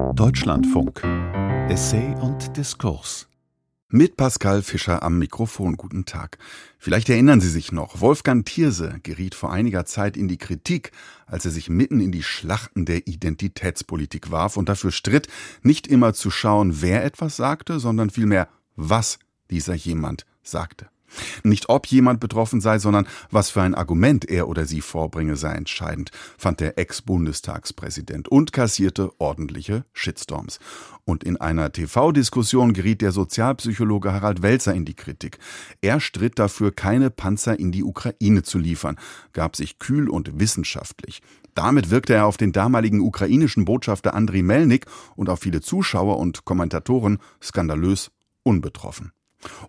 Deutschlandfunk. Essay und Diskurs. Mit Pascal Fischer am Mikrofon. Guten Tag. Vielleicht erinnern Sie sich noch, Wolfgang Thierse geriet vor einiger Zeit in die Kritik, als er sich mitten in die Schlachten der Identitätspolitik warf und dafür stritt, nicht immer zu schauen, wer etwas sagte, sondern vielmehr, was dieser jemand sagte. Nicht ob jemand betroffen sei, sondern was für ein Argument er oder sie vorbringe, sei entscheidend, fand der Ex-Bundestagspräsident und kassierte ordentliche Shitstorms. Und in einer TV-Diskussion geriet der Sozialpsychologe Harald Welzer in die Kritik. Er stritt dafür, keine Panzer in die Ukraine zu liefern, gab sich kühl und wissenschaftlich. Damit wirkte er auf den damaligen ukrainischen Botschafter Andriy Melnik und auf viele Zuschauer und Kommentatoren skandalös unbetroffen.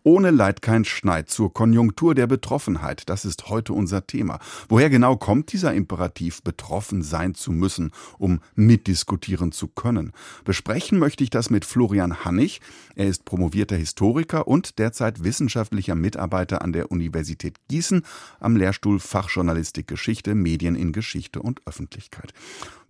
Ohne Leid kein Schneid zur Konjunktur der Betroffenheit, das ist heute unser Thema. Woher genau kommt dieser Imperativ, betroffen sein zu müssen, um mitdiskutieren zu können? Besprechen möchte ich das mit Florian Hannig. Er ist promovierter Historiker und derzeit wissenschaftlicher Mitarbeiter an der Universität Gießen am Lehrstuhl Fachjournalistik Geschichte, Medien in Geschichte und Öffentlichkeit.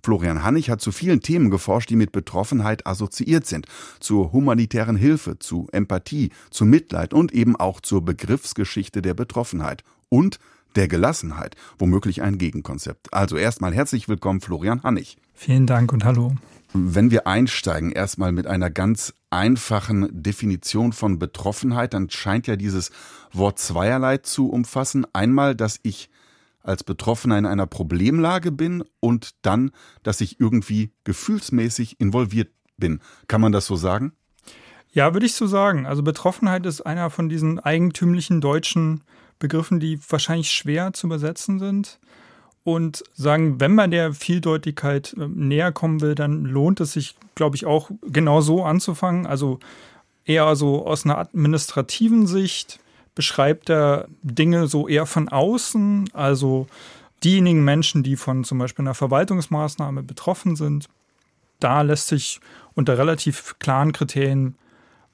Florian Hannig hat zu vielen Themen geforscht, die mit Betroffenheit assoziiert sind. Zur humanitären Hilfe, zu Empathie, zu Mitleid und eben auch zur Begriffsgeschichte der Betroffenheit. Und der Gelassenheit, womöglich ein Gegenkonzept. Also erstmal herzlich willkommen, Florian Hannig. Vielen Dank und hallo. Wenn wir einsteigen, erstmal mit einer ganz einfachen Definition von Betroffenheit, dann scheint ja dieses Wort zweierlei zu umfassen. Einmal, dass ich als Betroffener in einer Problemlage bin und dann, dass ich irgendwie gefühlsmäßig involviert bin. Kann man das so sagen? Ja, würde ich so sagen. Also Betroffenheit ist einer von diesen eigentümlichen deutschen Begriffen, die wahrscheinlich schwer zu übersetzen sind. Und sagen, wenn man der Vieldeutigkeit äh, näher kommen will, dann lohnt es sich, glaube ich, auch genau so anzufangen. Also eher so aus einer administrativen Sicht beschreibt er Dinge so eher von außen, also diejenigen Menschen, die von zum Beispiel einer Verwaltungsmaßnahme betroffen sind. Da lässt sich unter relativ klaren Kriterien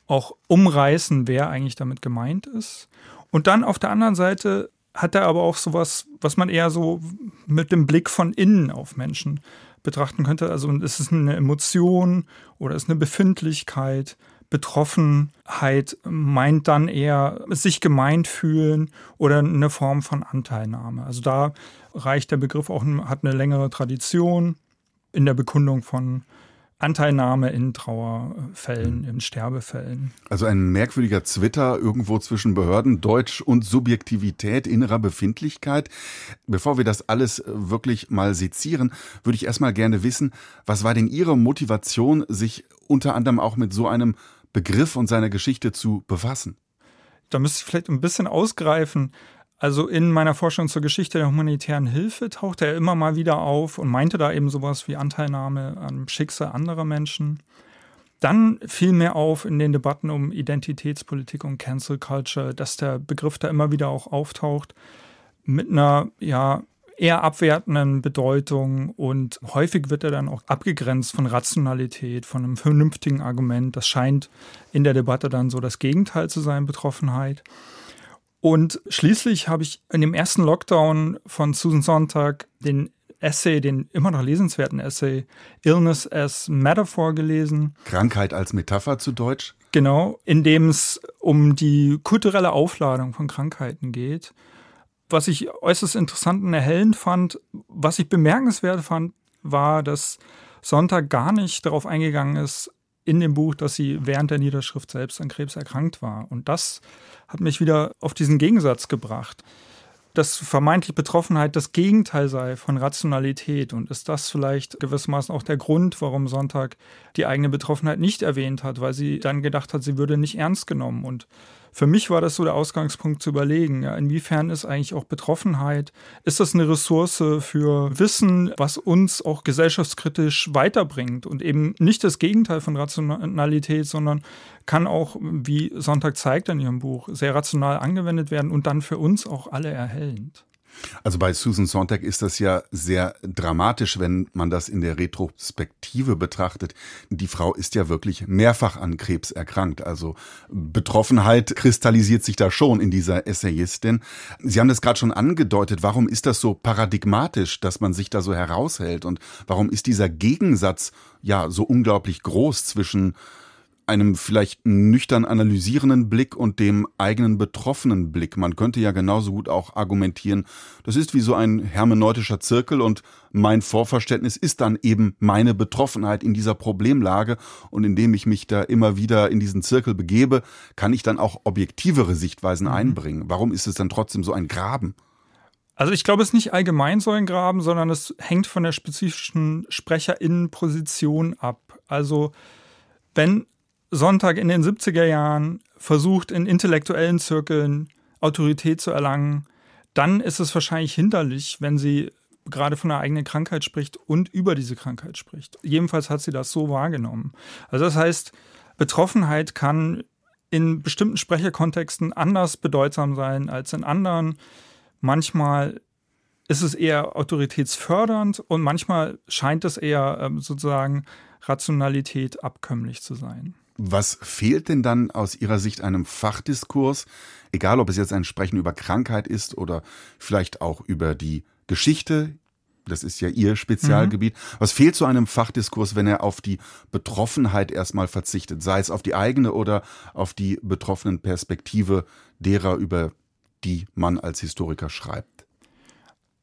auch umreißen, wer eigentlich damit gemeint ist. Und dann auf der anderen Seite hat er aber auch sowas, was man eher so mit dem Blick von innen auf Menschen betrachten könnte. Also ist es eine Emotion oder ist es eine Befindlichkeit? Betroffenheit meint dann eher sich gemeint fühlen oder eine Form von Anteilnahme. Also da reicht der Begriff auch, hat eine längere Tradition in der Bekundung von Anteilnahme in Trauerfällen, in Sterbefällen. Also ein merkwürdiger Zwitter irgendwo zwischen Behörden, Deutsch und Subjektivität, innerer Befindlichkeit. Bevor wir das alles wirklich mal sezieren, würde ich erstmal gerne wissen, was war denn Ihre Motivation, sich unter anderem auch mit so einem Begriff und seiner Geschichte zu befassen? Da müsste ich vielleicht ein bisschen ausgreifen. Also in meiner Forschung zur Geschichte der humanitären Hilfe tauchte er immer mal wieder auf und meinte da eben sowas wie Anteilnahme am Schicksal anderer Menschen. Dann fiel mir auf in den Debatten um Identitätspolitik und Cancel Culture, dass der Begriff da immer wieder auch auftaucht mit einer ja eher abwertenden Bedeutung und häufig wird er dann auch abgegrenzt von Rationalität, von einem vernünftigen Argument. Das scheint in der Debatte dann so das Gegenteil zu sein, Betroffenheit. Und schließlich habe ich in dem ersten Lockdown von Susan Sonntag den Essay, den immer noch lesenswerten Essay Illness as Metaphor gelesen. Krankheit als Metapher zu Deutsch? Genau, in dem es um die kulturelle Aufladung von Krankheiten geht was ich äußerst interessant und erhellend fand, was ich bemerkenswert fand, war, dass Sonntag gar nicht darauf eingegangen ist in dem Buch, dass sie während der Niederschrift selbst an Krebs erkrankt war. Und das hat mich wieder auf diesen Gegensatz gebracht dass vermeintlich Betroffenheit das Gegenteil sei von Rationalität. Und ist das vielleicht gewissermaßen auch der Grund, warum Sonntag die eigene Betroffenheit nicht erwähnt hat, weil sie dann gedacht hat, sie würde nicht ernst genommen. Und für mich war das so der Ausgangspunkt zu überlegen, ja, inwiefern ist eigentlich auch Betroffenheit, ist das eine Ressource für Wissen, was uns auch gesellschaftskritisch weiterbringt und eben nicht das Gegenteil von Rationalität, sondern kann auch, wie Sonntag zeigt in ihrem Buch, sehr rational angewendet werden und dann für uns auch alle erhellend. Also bei Susan Sontag ist das ja sehr dramatisch, wenn man das in der Retrospektive betrachtet. Die Frau ist ja wirklich mehrfach an Krebs erkrankt. Also Betroffenheit kristallisiert sich da schon in dieser Essayistin. Sie haben das gerade schon angedeutet. Warum ist das so paradigmatisch, dass man sich da so heraushält? Und warum ist dieser Gegensatz ja so unglaublich groß zwischen einem vielleicht nüchtern analysierenden Blick und dem eigenen betroffenen Blick. Man könnte ja genauso gut auch argumentieren, das ist wie so ein hermeneutischer Zirkel und mein Vorverständnis ist dann eben meine Betroffenheit in dieser Problemlage und indem ich mich da immer wieder in diesen Zirkel begebe, kann ich dann auch objektivere Sichtweisen mhm. einbringen. Warum ist es dann trotzdem so ein Graben? Also ich glaube, es ist nicht allgemein so ein Graben, sondern es hängt von der spezifischen Sprecherinnenposition ab. Also wenn Sonntag in den 70er Jahren versucht, in intellektuellen Zirkeln Autorität zu erlangen, dann ist es wahrscheinlich hinderlich, wenn sie gerade von einer eigenen Krankheit spricht und über diese Krankheit spricht. Jedenfalls hat sie das so wahrgenommen. Also das heißt, Betroffenheit kann in bestimmten Sprecherkontexten anders bedeutsam sein als in anderen. Manchmal ist es eher autoritätsfördernd und manchmal scheint es eher ähm, sozusagen Rationalität abkömmlich zu sein. Was fehlt denn dann aus Ihrer Sicht einem Fachdiskurs, egal ob es jetzt ein Sprechen über Krankheit ist oder vielleicht auch über die Geschichte, das ist ja Ihr Spezialgebiet. Mhm. Was fehlt zu einem Fachdiskurs, wenn er auf die Betroffenheit erstmal verzichtet, sei es auf die eigene oder auf die betroffenen Perspektive derer, über die man als Historiker schreibt?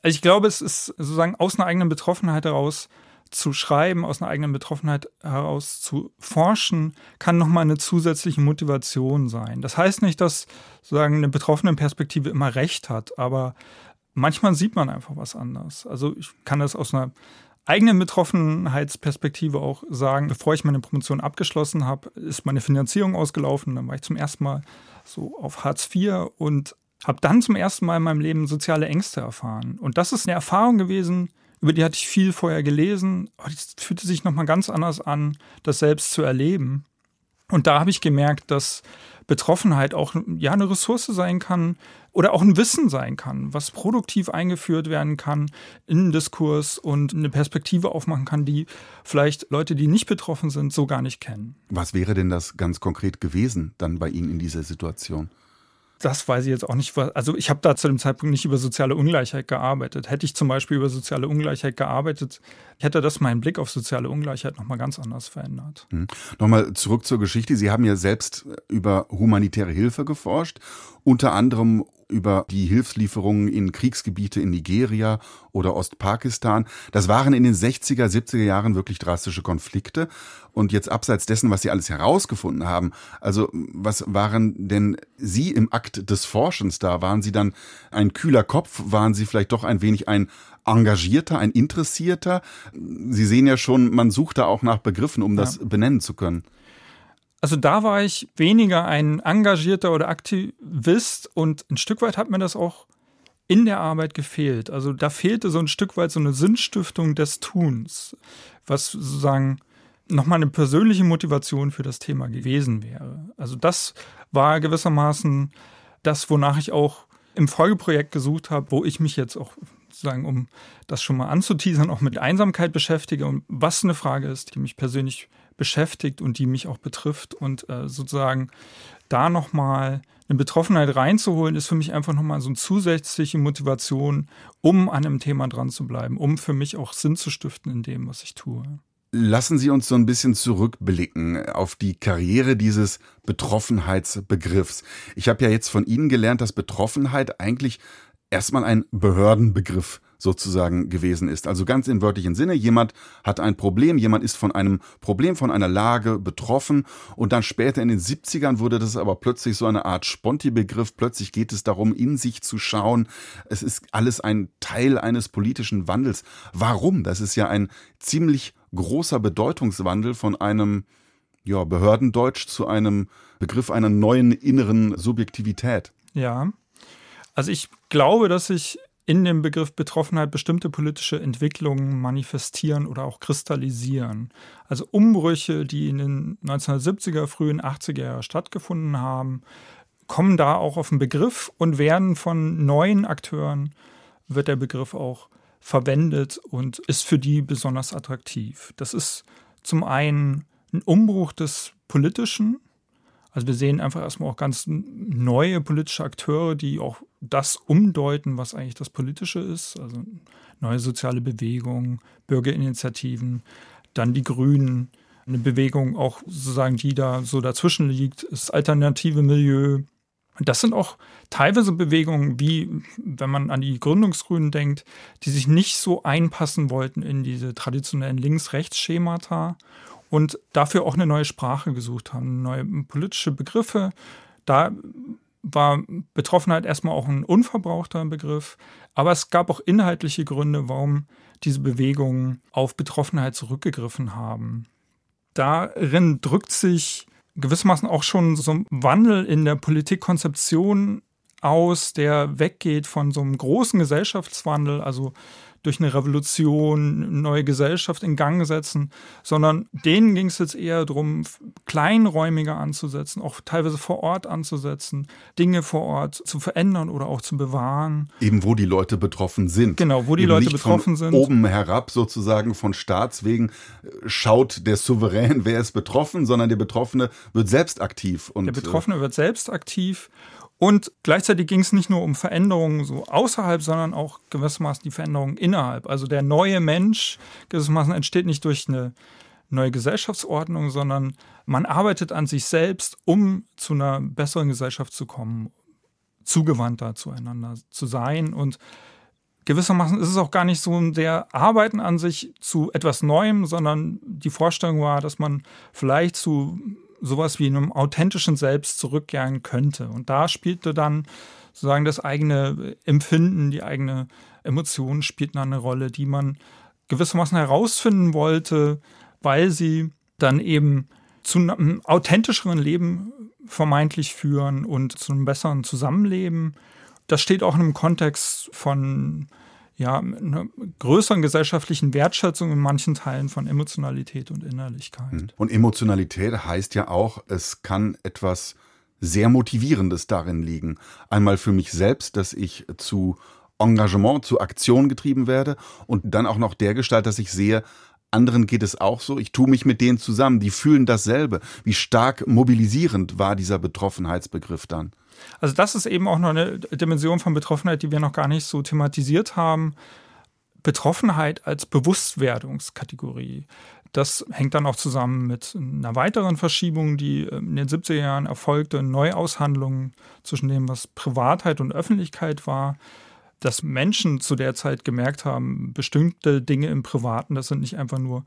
Ich glaube, es ist sozusagen aus einer eigenen Betroffenheit heraus zu schreiben, aus einer eigenen Betroffenheit heraus zu forschen, kann nochmal eine zusätzliche Motivation sein. Das heißt nicht, dass sozusagen eine betroffene Perspektive immer recht hat, aber manchmal sieht man einfach was anders. Also ich kann das aus einer eigenen Betroffenheitsperspektive auch sagen, bevor ich meine Promotion abgeschlossen habe, ist meine Finanzierung ausgelaufen. Dann war ich zum ersten Mal so auf Hartz IV und habe dann zum ersten Mal in meinem Leben soziale Ängste erfahren. Und das ist eine Erfahrung gewesen, über die hatte ich viel vorher gelesen. Aber es fühlte sich nochmal ganz anders an, das selbst zu erleben. Und da habe ich gemerkt, dass Betroffenheit auch ja eine Ressource sein kann oder auch ein Wissen sein kann, was produktiv eingeführt werden kann in einen Diskurs und eine Perspektive aufmachen kann, die vielleicht Leute, die nicht betroffen sind, so gar nicht kennen. Was wäre denn das ganz konkret gewesen dann bei Ihnen in dieser Situation? Das weiß ich jetzt auch nicht. Also ich habe da zu dem Zeitpunkt nicht über soziale Ungleichheit gearbeitet. Hätte ich zum Beispiel über soziale Ungleichheit gearbeitet, hätte das meinen Blick auf soziale Ungleichheit nochmal ganz anders verändert. Hm. Nochmal zurück zur Geschichte. Sie haben ja selbst über humanitäre Hilfe geforscht, unter anderem über die Hilfslieferungen in Kriegsgebiete in Nigeria oder Ostpakistan. Das waren in den 60er, 70er Jahren wirklich drastische Konflikte. Und jetzt abseits dessen, was Sie alles herausgefunden haben, also was waren denn Sie im Akt des Forschens da? Waren Sie dann ein kühler Kopf? Waren Sie vielleicht doch ein wenig ein engagierter, ein interessierter? Sie sehen ja schon, man sucht da auch nach Begriffen, um das ja. benennen zu können. Also da war ich weniger ein engagierter oder Aktivist und ein Stück weit hat mir das auch in der Arbeit gefehlt. Also da fehlte so ein Stück weit so eine Sinnstiftung des Tuns, was sozusagen nochmal eine persönliche Motivation für das Thema gewesen wäre. Also das war gewissermaßen das, wonach ich auch im Folgeprojekt gesucht habe, wo ich mich jetzt auch sozusagen, um das schon mal anzuteasern, auch mit Einsamkeit beschäftige und was eine Frage ist, die mich persönlich beschäftigt und die mich auch betrifft. Und äh, sozusagen da nochmal eine Betroffenheit reinzuholen, ist für mich einfach nochmal so eine zusätzliche Motivation, um an einem Thema dran zu bleiben, um für mich auch Sinn zu stiften in dem, was ich tue. Lassen Sie uns so ein bisschen zurückblicken auf die Karriere dieses Betroffenheitsbegriffs. Ich habe ja jetzt von Ihnen gelernt, dass Betroffenheit eigentlich erstmal ein Behördenbegriff sozusagen gewesen ist. Also ganz im wörtlichen Sinne, jemand hat ein Problem, jemand ist von einem Problem, von einer Lage betroffen und dann später in den 70ern wurde das aber plötzlich so eine Art Sponti-Begriff. Plötzlich geht es darum, in sich zu schauen. Es ist alles ein Teil eines politischen Wandels. Warum? Das ist ja ein ziemlich großer Bedeutungswandel von einem ja, Behördendeutsch zu einem Begriff einer neuen inneren Subjektivität. Ja. Also ich glaube, dass sich in dem Begriff Betroffenheit bestimmte politische Entwicklungen manifestieren oder auch kristallisieren. Also Umbrüche, die in den 1970er, frühen 80er Jahren stattgefunden haben, kommen da auch auf den Begriff und werden von neuen Akteuren wird der Begriff auch verwendet und ist für die besonders attraktiv. Das ist zum einen ein Umbruch des Politischen. Also wir sehen einfach erstmal auch ganz neue politische Akteure, die auch das umdeuten, was eigentlich das Politische ist. Also neue soziale Bewegungen, Bürgerinitiativen, dann die Grünen, eine Bewegung auch sozusagen, die da so dazwischen liegt, das alternative Milieu. Das sind auch teilweise Bewegungen, wie wenn man an die Gründungsgrünen denkt, die sich nicht so einpassen wollten in diese traditionellen Links-Rechts-Schemata und dafür auch eine neue Sprache gesucht haben, neue politische Begriffe. Da war Betroffenheit erstmal auch ein unverbrauchter Begriff, aber es gab auch inhaltliche Gründe, warum diese Bewegungen auf Betroffenheit zurückgegriffen haben. Darin drückt sich gewissermaßen auch schon so ein Wandel in der Politikkonzeption aus, der weggeht von so einem großen Gesellschaftswandel, also durch eine Revolution eine neue Gesellschaft in Gang setzen, sondern denen ging es jetzt eher darum, kleinräumiger anzusetzen, auch teilweise vor Ort anzusetzen, Dinge vor Ort zu verändern oder auch zu bewahren. Eben wo die Leute betroffen sind. Genau, wo die Eben Leute betroffen sind. Oben herab sozusagen von Staatswegen äh, schaut der Souverän, wer ist betroffen, sondern der Betroffene wird selbst aktiv. Und, der Betroffene wird selbst aktiv und gleichzeitig ging es nicht nur um Veränderungen so außerhalb, sondern auch gewissermaßen die Veränderungen innerhalb. Also der neue Mensch gewissermaßen entsteht nicht durch eine neue Gesellschaftsordnung, sondern man arbeitet an sich selbst, um zu einer besseren Gesellschaft zu kommen, zugewandter zueinander zu sein. Und gewissermaßen ist es auch gar nicht so der Arbeiten an sich zu etwas Neuem, sondern die Vorstellung war, dass man vielleicht zu sowas wie einem authentischen Selbst zurückkehren könnte. Und da spielte dann sozusagen das eigene Empfinden, die eigene Emotion spielten eine Rolle, die man gewissermaßen herausfinden wollte, weil sie dann eben zu einem authentischeren Leben vermeintlich führen und zu einem besseren Zusammenleben. Das steht auch in einem Kontext von ja, einer größeren gesellschaftlichen Wertschätzung in manchen Teilen von Emotionalität und Innerlichkeit. Hm. Und Emotionalität heißt ja auch, es kann etwas sehr Motivierendes darin liegen. Einmal für mich selbst, dass ich zu Engagement, zu Aktion getrieben werde und dann auch noch der Gestalt, dass ich sehe, anderen geht es auch so. Ich tue mich mit denen zusammen, die fühlen dasselbe. Wie stark mobilisierend war dieser Betroffenheitsbegriff dann? Also das ist eben auch noch eine Dimension von Betroffenheit, die wir noch gar nicht so thematisiert haben. Betroffenheit als Bewusstwerdungskategorie. Das hängt dann auch zusammen mit einer weiteren Verschiebung, die in den 70er Jahren erfolgte, Neuaushandlungen zwischen dem, was Privatheit und Öffentlichkeit war dass Menschen zu der Zeit gemerkt haben, bestimmte Dinge im Privaten, das sind nicht einfach nur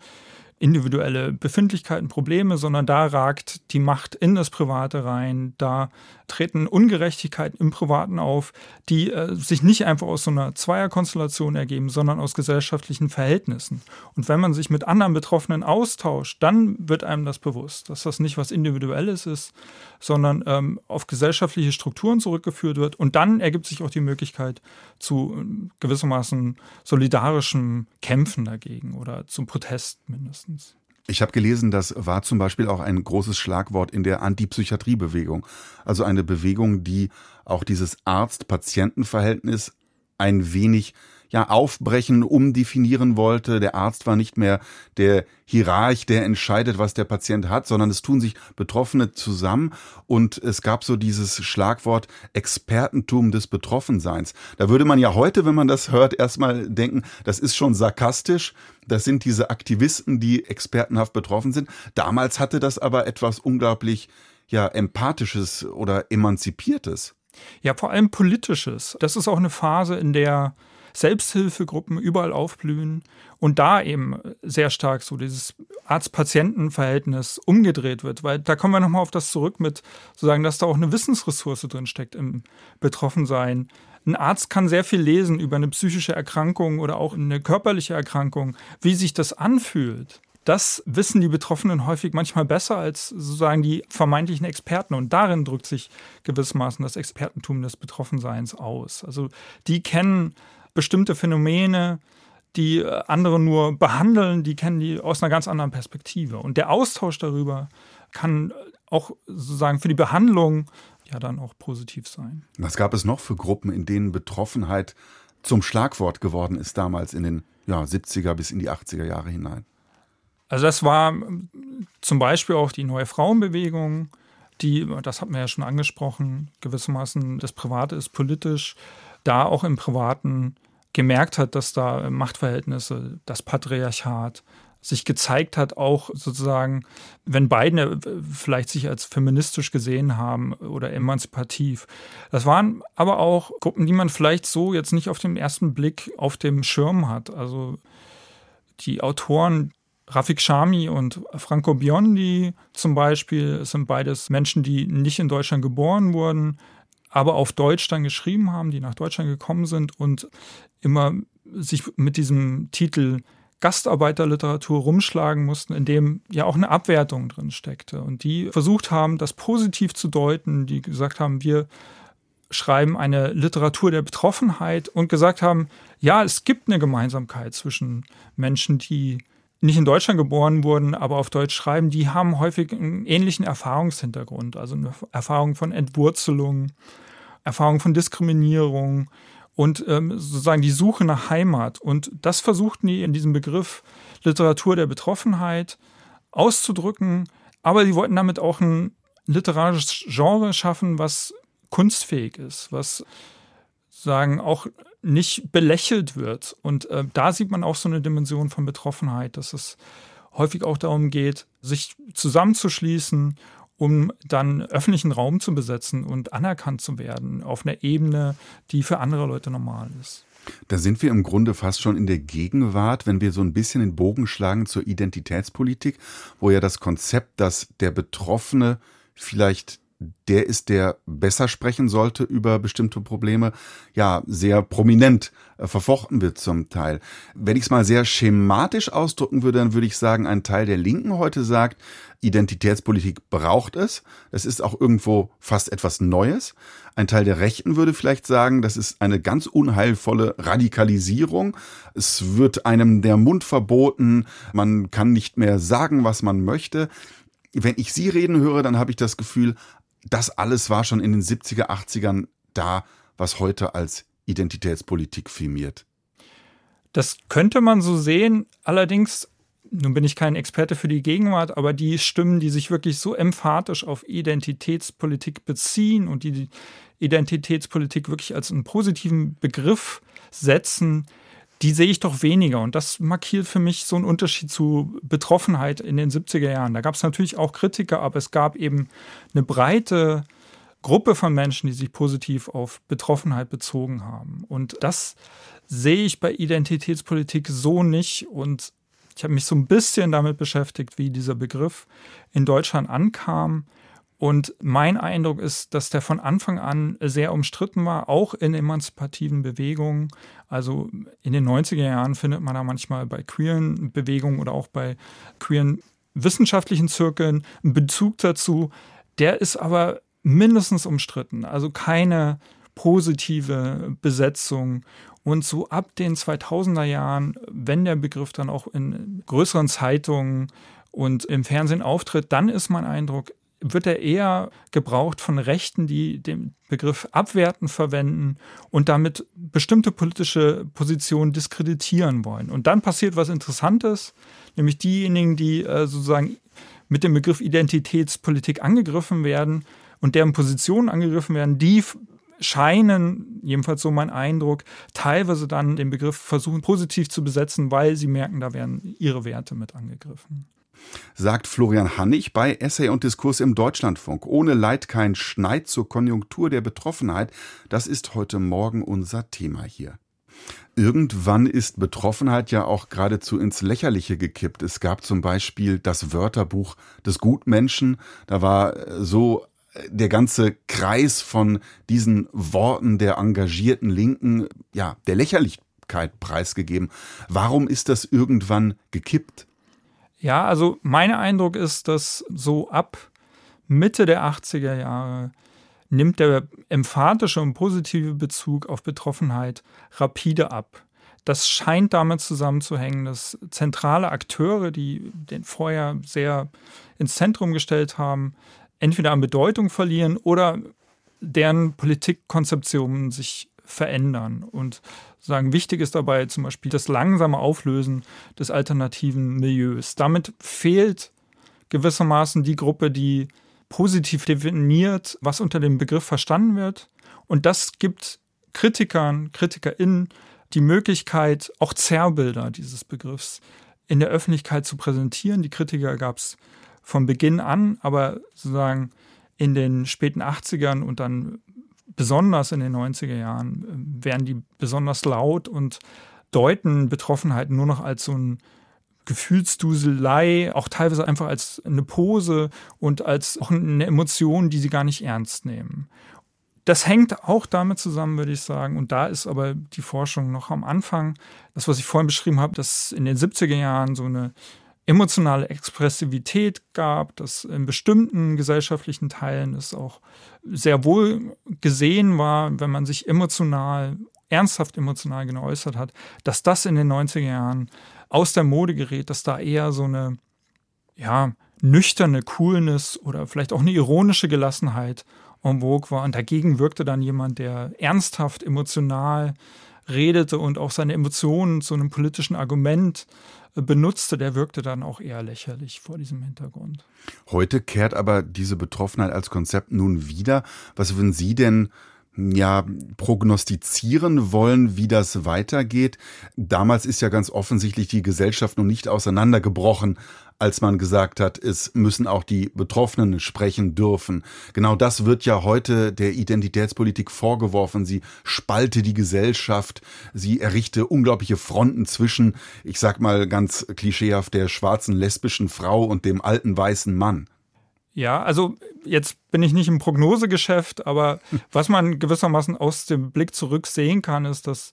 individuelle Befindlichkeiten, Probleme, sondern da ragt die Macht in das Private rein. Da treten Ungerechtigkeiten im Privaten auf, die äh, sich nicht einfach aus so einer Zweierkonstellation ergeben, sondern aus gesellschaftlichen Verhältnissen. Und wenn man sich mit anderen Betroffenen austauscht, dann wird einem das bewusst, dass das nicht was Individuelles ist, sondern ähm, auf gesellschaftliche Strukturen zurückgeführt wird. Und dann ergibt sich auch die Möglichkeit zu äh, gewissermaßen solidarischem Kämpfen dagegen oder zum Protest mindestens meistens. Ich habe gelesen, das war zum Beispiel auch ein großes Schlagwort in der Antipsychiatriebewegung. Also eine Bewegung, die auch dieses Arzt-Patienten-Verhältnis ein wenig ja aufbrechen, umdefinieren wollte. Der Arzt war nicht mehr der Hierarch, der entscheidet, was der Patient hat, sondern es tun sich Betroffene zusammen und es gab so dieses Schlagwort Expertentum des Betroffenseins. Da würde man ja heute, wenn man das hört, erstmal denken, das ist schon sarkastisch. Das sind diese Aktivisten, die expertenhaft betroffen sind. Damals hatte das aber etwas unglaublich ja empathisches oder emanzipiertes. Ja, vor allem politisches. Das ist auch eine Phase, in der Selbsthilfegruppen überall aufblühen und da eben sehr stark so dieses Arzt-Patienten-Verhältnis umgedreht wird, weil da kommen wir nochmal auf das zurück mit sozusagen, dass da auch eine Wissensressource drin steckt im Betroffensein. Ein Arzt kann sehr viel lesen über eine psychische Erkrankung oder auch eine körperliche Erkrankung, wie sich das anfühlt. Das wissen die Betroffenen häufig manchmal besser als sozusagen die vermeintlichen Experten. Und darin drückt sich gewissermaßen das Expertentum des Betroffenseins aus. Also die kennen bestimmte Phänomene, die äh, andere nur behandeln, die kennen die aus einer ganz anderen Perspektive. Und der Austausch darüber kann auch sozusagen für die Behandlung ja dann auch positiv sein. Was gab es noch für Gruppen, in denen Betroffenheit zum Schlagwort geworden ist damals in den ja, 70er bis in die 80er Jahre hinein. Also das war zum Beispiel auch die neue Frauenbewegung, die, das hat man ja schon angesprochen, gewissermaßen das Private ist politisch, da auch im Privaten gemerkt hat, dass da Machtverhältnisse, das Patriarchat sich gezeigt hat, auch sozusagen, wenn beide vielleicht sich als feministisch gesehen haben oder emanzipativ. Das waren aber auch Gruppen, die man vielleicht so jetzt nicht auf den ersten Blick auf dem Schirm hat. Also die Autoren Rafik Shami und Franco Biondi zum Beispiel sind beides Menschen, die nicht in Deutschland geboren wurden, aber auf Deutsch dann geschrieben haben, die nach Deutschland gekommen sind und immer sich mit diesem Titel Gastarbeiterliteratur rumschlagen mussten, in dem ja auch eine Abwertung drin steckte. Und die versucht haben, das positiv zu deuten, die gesagt haben, wir schreiben eine Literatur der Betroffenheit und gesagt haben, ja, es gibt eine Gemeinsamkeit zwischen Menschen, die nicht in Deutschland geboren wurden, aber auf Deutsch schreiben, die haben häufig einen ähnlichen Erfahrungshintergrund, also eine Erfahrung von Entwurzelung, Erfahrung von Diskriminierung und ähm, sozusagen die Suche nach Heimat. Und das versuchten die in diesem Begriff Literatur der Betroffenheit auszudrücken, aber sie wollten damit auch ein literarisches Genre schaffen, was kunstfähig ist, was sagen auch nicht belächelt wird. Und äh, da sieht man auch so eine Dimension von Betroffenheit, dass es häufig auch darum geht, sich zusammenzuschließen, um dann öffentlichen Raum zu besetzen und anerkannt zu werden auf einer Ebene, die für andere Leute normal ist. Da sind wir im Grunde fast schon in der Gegenwart, wenn wir so ein bisschen den Bogen schlagen zur Identitätspolitik, wo ja das Konzept, dass der Betroffene vielleicht der ist, der besser sprechen sollte über bestimmte Probleme, ja, sehr prominent äh, verfochten wird zum Teil. Wenn ich es mal sehr schematisch ausdrücken würde, dann würde ich sagen, ein Teil der Linken heute sagt, Identitätspolitik braucht es. Das ist auch irgendwo fast etwas Neues. Ein Teil der Rechten würde vielleicht sagen, das ist eine ganz unheilvolle Radikalisierung. Es wird einem der Mund verboten. Man kann nicht mehr sagen, was man möchte wenn ich Sie reden höre, dann habe ich das Gefühl, das alles war schon in den 70er, 80ern da, was heute als Identitätspolitik firmiert. Das könnte man so sehen. Allerdings, nun bin ich kein Experte für die Gegenwart, aber die Stimmen, die sich wirklich so emphatisch auf Identitätspolitik beziehen und die Identitätspolitik wirklich als einen positiven Begriff setzen, die sehe ich doch weniger. Und das markiert für mich so einen Unterschied zu Betroffenheit in den 70er Jahren. Da gab es natürlich auch Kritiker, aber es gab eben eine breite Gruppe von Menschen, die sich positiv auf Betroffenheit bezogen haben. Und das sehe ich bei Identitätspolitik so nicht. Und ich habe mich so ein bisschen damit beschäftigt, wie dieser Begriff in Deutschland ankam. Und mein Eindruck ist, dass der von Anfang an sehr umstritten war, auch in emanzipativen Bewegungen. Also in den 90er Jahren findet man da manchmal bei queeren Bewegungen oder auch bei queeren wissenschaftlichen Zirkeln einen Bezug dazu. Der ist aber mindestens umstritten. Also keine positive Besetzung. Und so ab den 2000er Jahren, wenn der Begriff dann auch in größeren Zeitungen und im Fernsehen auftritt, dann ist mein Eindruck, wird er eher gebraucht von Rechten, die den Begriff abwerten verwenden und damit bestimmte politische Positionen diskreditieren wollen. Und dann passiert was Interessantes, nämlich diejenigen, die äh, sozusagen mit dem Begriff Identitätspolitik angegriffen werden und deren Positionen angegriffen werden, die scheinen, jedenfalls so mein Eindruck, teilweise dann den Begriff versuchen positiv zu besetzen, weil sie merken, da werden ihre Werte mit angegriffen sagt Florian Hannig bei Essay und Diskurs im Deutschlandfunk. Ohne Leid kein Schneid zur Konjunktur der Betroffenheit. Das ist heute Morgen unser Thema hier. Irgendwann ist Betroffenheit ja auch geradezu ins Lächerliche gekippt. Es gab zum Beispiel das Wörterbuch des Gutmenschen. Da war äh, so äh, der ganze Kreis von diesen Worten der engagierten Linken, ja, der Lächerlichkeit preisgegeben. Warum ist das irgendwann gekippt? Ja, also mein Eindruck ist, dass so ab Mitte der 80er Jahre nimmt der emphatische und positive Bezug auf Betroffenheit rapide ab. Das scheint damit zusammenzuhängen, dass zentrale Akteure, die den vorher sehr ins Zentrum gestellt haben, entweder an Bedeutung verlieren oder deren Politikkonzeptionen sich verändern. Und sagen, wichtig ist dabei zum Beispiel das langsame Auflösen des alternativen Milieus. Damit fehlt gewissermaßen die Gruppe, die positiv definiert, was unter dem Begriff verstanden wird. Und das gibt Kritikern, KritikerInnen die Möglichkeit, auch Zerrbilder dieses Begriffs in der Öffentlichkeit zu präsentieren. Die Kritiker gab es von Beginn an, aber sozusagen in den späten 80ern und dann besonders in den 90er Jahren äh, werden die besonders laut und deuten Betroffenheit nur noch als so ein Gefühlsduselei, auch teilweise einfach als eine Pose und als auch eine Emotion, die sie gar nicht ernst nehmen. Das hängt auch damit zusammen, würde ich sagen. Und da ist aber die Forschung noch am Anfang. Das, was ich vorhin beschrieben habe, dass in den 70er Jahren so eine emotionale Expressivität gab, dass in bestimmten gesellschaftlichen Teilen es auch sehr wohl gesehen war, wenn man sich emotional, ernsthaft emotional geäußert hat, dass das in den 90er Jahren aus der Mode gerät, dass da eher so eine, ja, nüchterne Coolness oder vielleicht auch eine ironische Gelassenheit en vogue war. Und dagegen wirkte dann jemand, der ernsthaft, emotional redete und auch seine Emotionen zu einem politischen Argument benutzte, der wirkte dann auch eher lächerlich vor diesem Hintergrund. Heute kehrt aber diese Betroffenheit als Konzept nun wieder. Was würden Sie denn ja, prognostizieren wollen, wie das weitergeht. Damals ist ja ganz offensichtlich die Gesellschaft noch nicht auseinandergebrochen, als man gesagt hat, es müssen auch die Betroffenen sprechen dürfen. Genau das wird ja heute der Identitätspolitik vorgeworfen. Sie spalte die Gesellschaft, sie errichte unglaubliche Fronten zwischen, ich sag mal ganz klischeehaft, der schwarzen lesbischen Frau und dem alten weißen Mann. Ja, also jetzt bin ich nicht im Prognosegeschäft, aber was man gewissermaßen aus dem Blick zurück sehen kann, ist, dass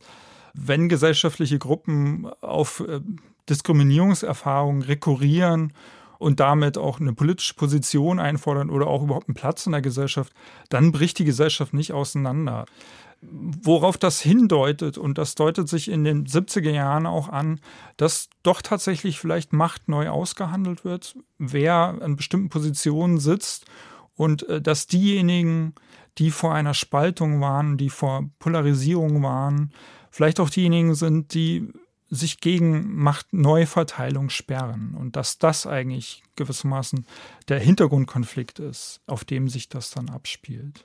wenn gesellschaftliche Gruppen auf äh, Diskriminierungserfahrungen rekurrieren und damit auch eine politische Position einfordern oder auch überhaupt einen Platz in der Gesellschaft, dann bricht die Gesellschaft nicht auseinander. Worauf das hindeutet, und das deutet sich in den 70er Jahren auch an, dass doch tatsächlich vielleicht Macht neu ausgehandelt wird, wer an bestimmten Positionen sitzt und äh, dass diejenigen, die vor einer Spaltung waren, die vor Polarisierung waren, vielleicht auch diejenigen sind, die sich gegen Machtneuverteilung sperren und dass das eigentlich gewissermaßen der Hintergrundkonflikt ist, auf dem sich das dann abspielt.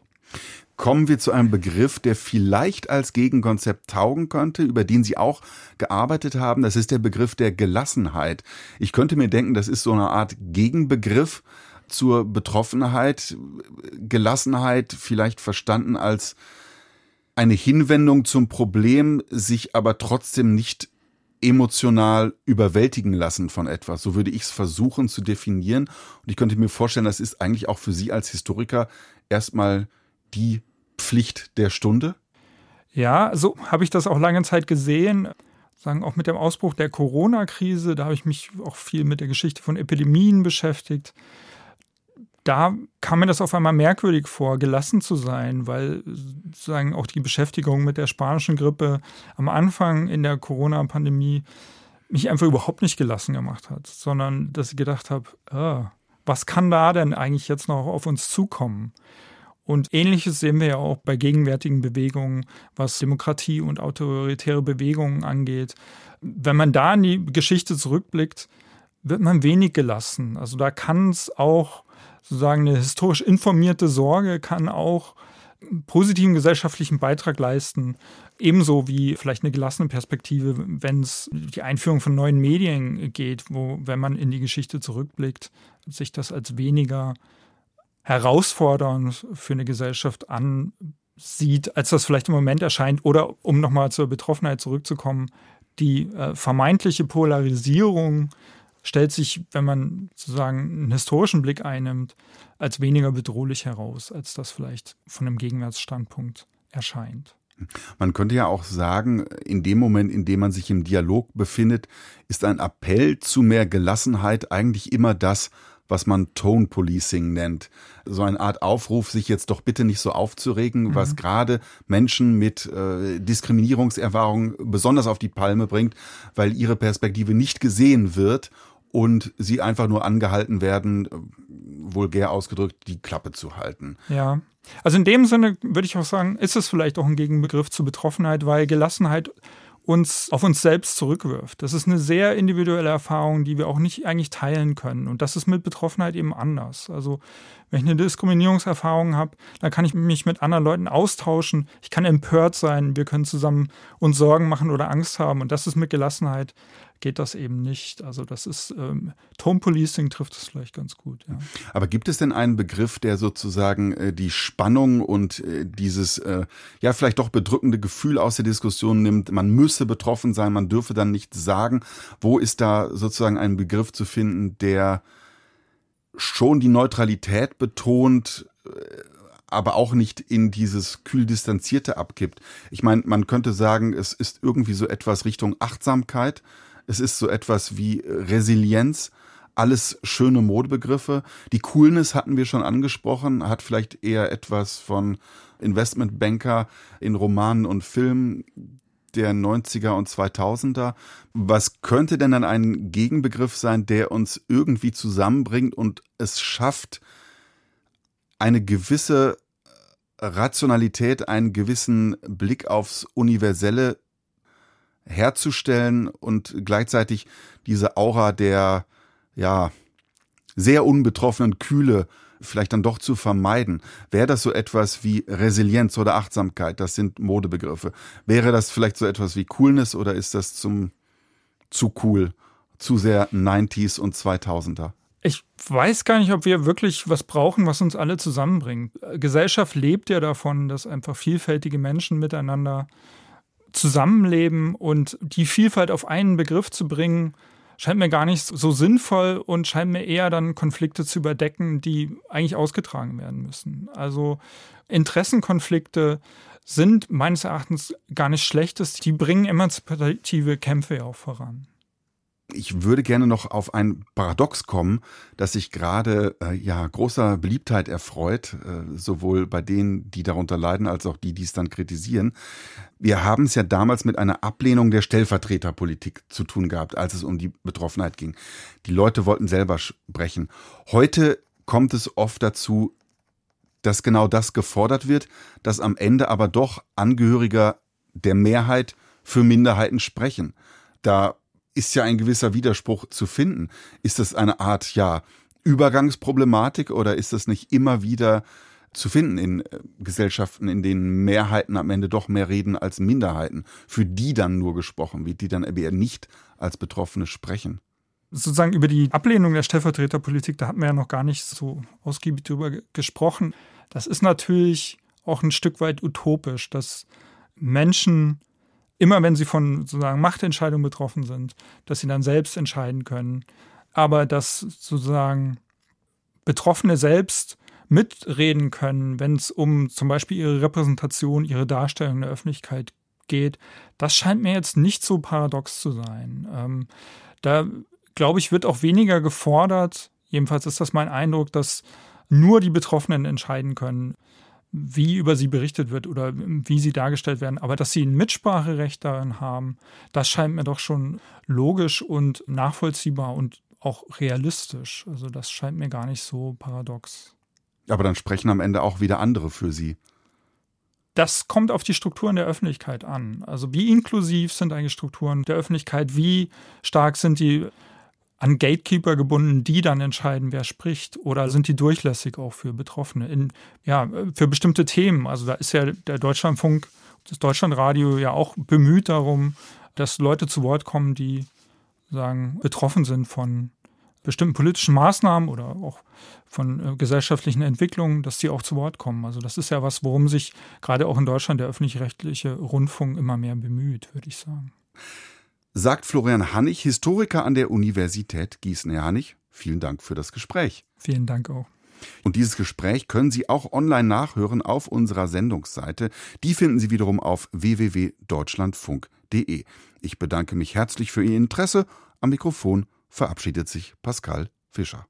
Kommen wir zu einem Begriff, der vielleicht als Gegenkonzept taugen könnte, über den Sie auch gearbeitet haben. Das ist der Begriff der Gelassenheit. Ich könnte mir denken, das ist so eine Art Gegenbegriff zur Betroffenheit. Gelassenheit vielleicht verstanden als eine Hinwendung zum Problem, sich aber trotzdem nicht emotional überwältigen lassen von etwas. So würde ich es versuchen zu definieren. Und ich könnte mir vorstellen, das ist eigentlich auch für Sie als Historiker erstmal die Pflicht der Stunde? Ja, so habe ich das auch lange Zeit gesehen. Sagen auch mit dem Ausbruch der Corona-Krise, da habe ich mich auch viel mit der Geschichte von Epidemien beschäftigt. Da kam mir das auf einmal merkwürdig vor, gelassen zu sein, weil sozusagen auch die Beschäftigung mit der spanischen Grippe am Anfang in der Corona-Pandemie mich einfach überhaupt nicht gelassen gemacht hat, sondern dass ich gedacht habe, ah, was kann da denn eigentlich jetzt noch auf uns zukommen? Und ähnliches sehen wir ja auch bei gegenwärtigen Bewegungen, was Demokratie und autoritäre Bewegungen angeht. Wenn man da in die Geschichte zurückblickt, wird man wenig gelassen. Also da kann es auch sozusagen eine historisch informierte Sorge kann auch positiven gesellschaftlichen Beitrag leisten. Ebenso wie vielleicht eine gelassene Perspektive, wenn es die Einführung von neuen Medien geht, wo, wenn man in die Geschichte zurückblickt, sich das als weniger herausfordernd für eine Gesellschaft ansieht, als das vielleicht im Moment erscheint. Oder um nochmal zur Betroffenheit zurückzukommen, die äh, vermeintliche Polarisierung stellt sich, wenn man sozusagen einen historischen Blick einnimmt, als weniger bedrohlich heraus, als das vielleicht von einem Gegenwärtsstandpunkt erscheint. Man könnte ja auch sagen, in dem Moment, in dem man sich im Dialog befindet, ist ein Appell zu mehr Gelassenheit eigentlich immer das, was man Tone Policing nennt. So eine Art Aufruf, sich jetzt doch bitte nicht so aufzuregen, mhm. was gerade Menschen mit äh, Diskriminierungserfahrung besonders auf die Palme bringt, weil ihre Perspektive nicht gesehen wird und sie einfach nur angehalten werden, vulgär ausgedrückt, die Klappe zu halten. Ja. Also in dem Sinne würde ich auch sagen, ist es vielleicht auch ein Gegenbegriff zu Betroffenheit, weil Gelassenheit uns auf uns selbst zurückwirft. Das ist eine sehr individuelle Erfahrung, die wir auch nicht eigentlich teilen können. Und das ist mit Betroffenheit eben anders. Also wenn ich eine Diskriminierungserfahrung habe, dann kann ich mich mit anderen Leuten austauschen. Ich kann empört sein. Wir können zusammen uns Sorgen machen oder Angst haben. Und das ist mit Gelassenheit geht das eben nicht. Also das ist, ähm, Tone Policing trifft es vielleicht ganz gut. Ja. Aber gibt es denn einen Begriff, der sozusagen äh, die Spannung und äh, dieses, äh, ja, vielleicht doch bedrückende Gefühl aus der Diskussion nimmt, man müsse betroffen sein, man dürfe dann nichts sagen. Wo ist da sozusagen ein Begriff zu finden, der schon die Neutralität betont, äh, aber auch nicht in dieses kühl distanzierte abkippt. Ich meine, man könnte sagen, es ist irgendwie so etwas Richtung Achtsamkeit, es ist so etwas wie Resilienz, alles schöne Modebegriffe. Die Coolness hatten wir schon angesprochen, hat vielleicht eher etwas von Investmentbanker in Romanen und Filmen der 90er und 2000er. Was könnte denn dann ein Gegenbegriff sein, der uns irgendwie zusammenbringt und es schafft, eine gewisse Rationalität, einen gewissen Blick aufs Universelle herzustellen und gleichzeitig diese Aura der, ja, sehr unbetroffenen Kühle vielleicht dann doch zu vermeiden. Wäre das so etwas wie Resilienz oder Achtsamkeit? Das sind Modebegriffe. Wäre das vielleicht so etwas wie Coolness oder ist das zum zu cool, zu sehr 90s und 2000er? Ich weiß gar nicht, ob wir wirklich was brauchen, was uns alle zusammenbringt. Gesellschaft lebt ja davon, dass einfach vielfältige Menschen miteinander zusammenleben und die Vielfalt auf einen Begriff zu bringen, scheint mir gar nicht so sinnvoll und scheint mir eher dann Konflikte zu überdecken, die eigentlich ausgetragen werden müssen. Also Interessenkonflikte sind meines Erachtens gar nicht schlechtes, die bringen emanzipative Kämpfe ja auch voran. Ich würde gerne noch auf ein Paradox kommen, das sich gerade äh, ja großer Beliebtheit erfreut, äh, sowohl bei denen, die darunter leiden, als auch die, die es dann kritisieren. Wir haben es ja damals mit einer Ablehnung der Stellvertreterpolitik zu tun gehabt, als es um die Betroffenheit ging. Die Leute wollten selber sprechen. Heute kommt es oft dazu, dass genau das gefordert wird, dass am Ende aber doch Angehöriger der Mehrheit für Minderheiten sprechen. Da ist ja ein gewisser Widerspruch zu finden. Ist das eine Art, ja, Übergangsproblematik oder ist das nicht immer wieder zu finden in äh, Gesellschaften, in denen Mehrheiten am Ende doch mehr reden als Minderheiten, für die dann nur gesprochen wird, die dann eher nicht als Betroffene sprechen? Sozusagen über die Ablehnung der Stellvertreterpolitik, da hatten wir ja noch gar nicht so ausgiebig drüber gesprochen. Das ist natürlich auch ein Stück weit utopisch, dass Menschen immer wenn sie von sozusagen Machtentscheidungen betroffen sind, dass sie dann selbst entscheiden können. Aber dass sozusagen Betroffene selbst mitreden können, wenn es um zum Beispiel ihre Repräsentation, ihre Darstellung in der Öffentlichkeit geht, das scheint mir jetzt nicht so paradox zu sein. Ähm, da glaube ich, wird auch weniger gefordert, jedenfalls ist das mein Eindruck, dass nur die Betroffenen entscheiden können, wie über sie berichtet wird oder wie sie dargestellt werden. Aber dass sie ein Mitspracherecht darin haben, das scheint mir doch schon logisch und nachvollziehbar und auch realistisch. Also das scheint mir gar nicht so paradox. Aber dann sprechen am Ende auch wieder andere für sie. Das kommt auf die Strukturen der Öffentlichkeit an. Also wie inklusiv sind eigentlich Strukturen der Öffentlichkeit? Wie stark sind die an Gatekeeper gebunden, die dann entscheiden, wer spricht? Oder sind die durchlässig auch für Betroffene? In, ja, für bestimmte Themen. Also da ist ja der Deutschlandfunk, das Deutschlandradio ja auch bemüht darum, dass Leute zu Wort kommen, die sagen, betroffen sind von bestimmten politischen Maßnahmen oder auch von äh, gesellschaftlichen Entwicklungen, dass die auch zu Wort kommen. Also das ist ja was, worum sich gerade auch in Deutschland der öffentlich-rechtliche Rundfunk immer mehr bemüht, würde ich sagen sagt Florian Hannig, Historiker an der Universität Gießen. Herr Hannig, vielen Dank für das Gespräch. Vielen Dank auch. Und dieses Gespräch können Sie auch online nachhören auf unserer Sendungsseite. Die finden Sie wiederum auf www.deutschlandfunk.de. Ich bedanke mich herzlich für Ihr Interesse. Am Mikrofon verabschiedet sich Pascal Fischer.